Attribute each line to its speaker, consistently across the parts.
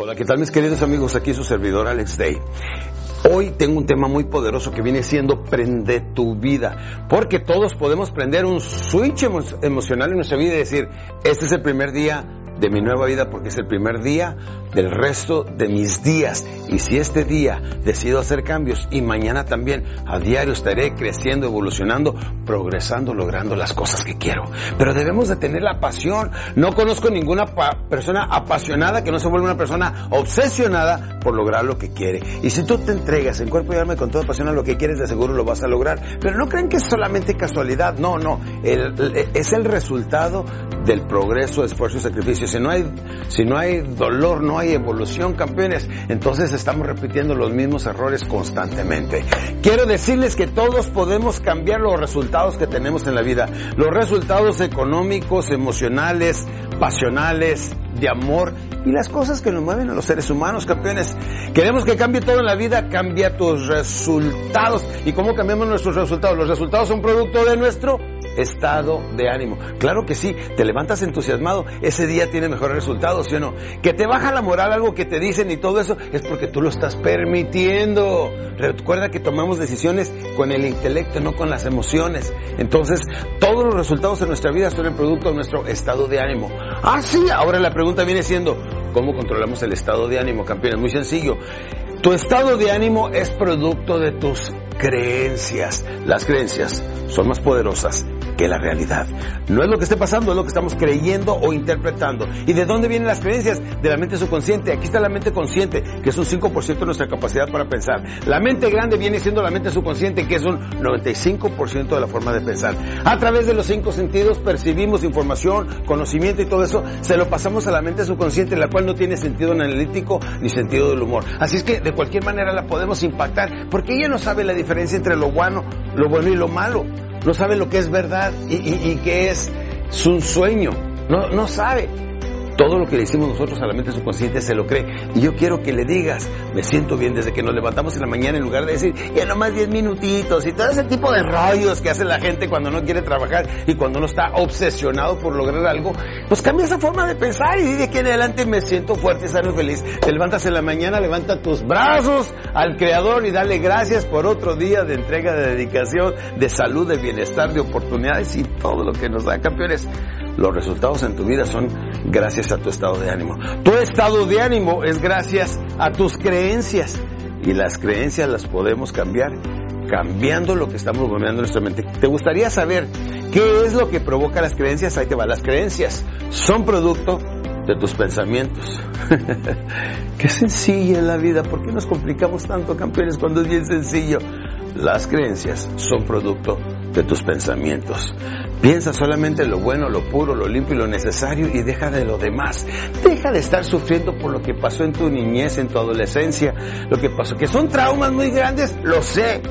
Speaker 1: Hola, ¿qué tal mis queridos amigos? Aquí su servidor Alex Day. Hoy tengo un tema muy poderoso que viene siendo prende tu vida, porque todos podemos prender un switch emo emocional en nuestra vida y decir, este es el primer día de mi nueva vida porque es el primer día del resto de mis días. Y si este día decido hacer cambios y mañana también a diario estaré creciendo, evolucionando, progresando, logrando las cosas que quiero. Pero debemos de tener la pasión. No conozco ninguna persona apasionada que no se vuelva una persona obsesionada por lograr lo que quiere. Y si tú te entregas en cuerpo y alma con toda pasión a lo que quieres, de seguro lo vas a lograr. Pero no creen que es solamente casualidad. No, no. es el resultado del progreso, esfuerzo y sacrificio. Si no hay, si no hay dolor, no hay evolución, campeones. Entonces estamos repitiendo los mismos errores constantemente. Quiero decirles que todos podemos cambiar los resultados que tenemos en la vida. Los resultados económicos, emocionales, pasionales, de amor y las cosas que nos mueven a los seres humanos, campeones. Queremos que cambie todo en la vida, cambia tus resultados. ¿Y cómo cambiamos nuestros resultados? Los resultados son producto de nuestro estado de ánimo. Claro que sí, te levantas entusiasmado, ese día tiene mejores resultados, ¿sí o no? Que te baja la moral algo que te dicen y todo eso es porque tú lo estás permitiendo. Recuerda que tomamos decisiones con el intelecto, no con las emociones. Entonces, todos los resultados de nuestra vida son el producto de nuestro estado de ánimo. Ah, sí, ahora la pregunta viene siendo, ¿cómo controlamos el estado de ánimo, campeones? Muy sencillo. Tu estado de ánimo es producto de tus creencias. Las creencias son más poderosas que la realidad. No es lo que esté pasando, es lo que estamos creyendo o interpretando. ¿Y de dónde vienen las creencias? De la mente subconsciente. Aquí está la mente consciente, que es un 5% de nuestra capacidad para pensar. La mente grande viene siendo la mente subconsciente, que es un 95% de la forma de pensar. A través de los cinco sentidos percibimos información, conocimiento y todo eso, se lo pasamos a la mente subconsciente, la cual no tiene sentido analítico ni sentido del humor. Así es que de cualquier manera la podemos impactar, porque ella no sabe la diferencia entre lo bueno, lo bueno y lo malo no sabe lo que es verdad y, y, que es su sueño. No, no sabe. Todo lo que le decimos nosotros a la mente subconsciente se lo cree. Y yo quiero que le digas, me siento bien desde que nos levantamos en la mañana en lugar de decir, ya nomás 10 minutitos y todo ese tipo de rayos que hace la gente cuando no quiere trabajar y cuando no está obsesionado por lograr algo, pues cambia esa forma de pensar y de aquí en adelante me siento fuerte, sano y feliz. Te levantas en la mañana, levanta tus brazos al Creador y dale gracias por otro día de entrega, de dedicación, de salud, de bienestar, de oportunidades y todo lo que nos da, campeones. Los resultados en tu vida son gracias a tu estado de ánimo. Tu estado de ánimo es gracias a tus creencias. Y las creencias las podemos cambiar cambiando lo que estamos moviendo en nuestra mente. ¿Te gustaría saber qué es lo que provoca las creencias? Ahí te va. Las creencias son producto de tus pensamientos. qué sencilla es la vida. ¿Por qué nos complicamos tanto, campeones, cuando es bien sencillo? Las creencias son producto de tus pensamientos. Piensa solamente en lo bueno, lo puro, lo limpio y lo necesario y deja de lo demás. Deja de estar sufriendo por lo que pasó en tu niñez, en tu adolescencia, lo que pasó, que son traumas muy grandes, lo sé.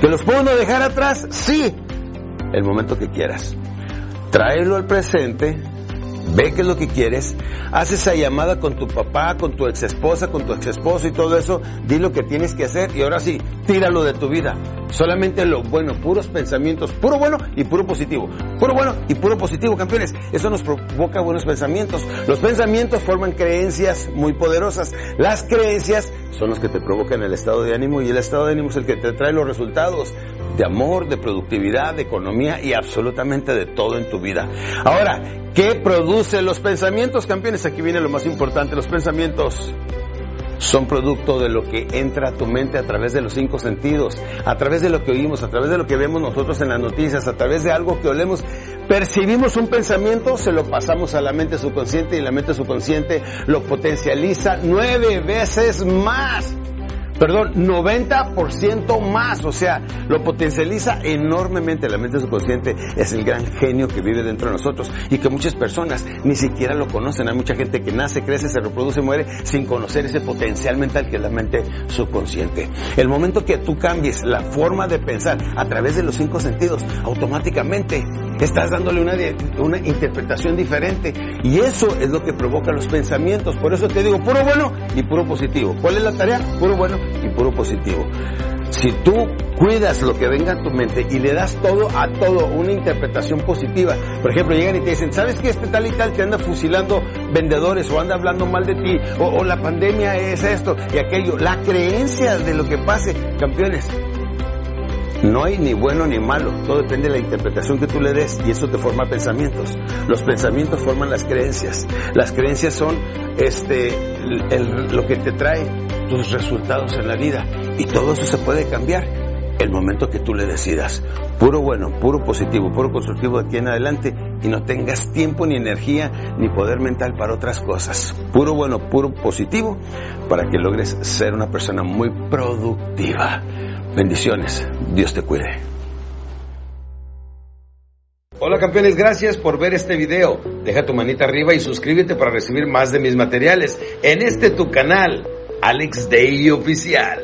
Speaker 1: ¿Que los puedo dejar atrás? Sí. El momento que quieras. Tráelo al presente, ve qué es lo que quieres, haz esa llamada con tu papá, con tu ex esposa, con tu ex esposo y todo eso, di lo que tienes que hacer y ahora sí, tíralo de tu vida. Solamente lo bueno, puros pensamientos, puro bueno y puro positivo. Puro bueno y puro positivo, campeones. Eso nos provoca buenos pensamientos. Los pensamientos forman creencias muy poderosas. Las creencias son los que te provocan el estado de ánimo y el estado de ánimo es el que te trae los resultados de amor, de productividad, de economía y absolutamente de todo en tu vida. Ahora, ¿qué produce los pensamientos, campeones? Aquí viene lo más importante, los pensamientos son producto de lo que entra a tu mente a través de los cinco sentidos, a través de lo que oímos, a través de lo que vemos nosotros en las noticias, a través de algo que olemos. Percibimos un pensamiento, se lo pasamos a la mente subconsciente y la mente subconsciente lo potencializa nueve veces más perdón, 90% más, o sea, lo potencializa enormemente. La mente subconsciente es el gran genio que vive dentro de nosotros y que muchas personas ni siquiera lo conocen. Hay mucha gente que nace, crece, se reproduce, muere sin conocer ese potencial mental que es la mente subconsciente. El momento que tú cambies la forma de pensar a través de los cinco sentidos, automáticamente estás dándole una, una interpretación diferente y eso es lo que provoca los pensamientos. Por eso te digo, puro bueno y puro positivo. ¿Cuál es la tarea? Puro bueno y puro positivo. Si tú cuidas lo que venga a tu mente y le das todo a todo una interpretación positiva, por ejemplo, llegan y te dicen, ¿sabes que este tal y tal te anda fusilando vendedores o anda hablando mal de ti o, o la pandemia es esto y aquello? La creencia de lo que pase, campeones, no hay ni bueno ni malo, todo depende de la interpretación que tú le des y eso te forma pensamientos. Los pensamientos forman las creencias. Las creencias son este lo que te trae tus resultados en la vida y todo eso se puede cambiar el momento que tú le decidas. Puro bueno, puro positivo, puro constructivo de aquí en adelante y no tengas tiempo ni energía ni poder mental para otras cosas. Puro bueno, puro positivo para que logres ser una persona muy productiva. Bendiciones. Dios te cuide. Hola campeones, gracias por ver este video. Deja tu manita arriba y suscríbete para recibir más de mis materiales en este tu canal, Alex Day Oficial.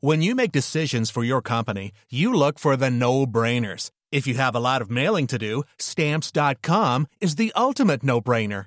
Speaker 2: When you make decisions for your company, you look for the no-brainers. If you have a lot of mailing to do, stamps.com is the ultimate no-brainer.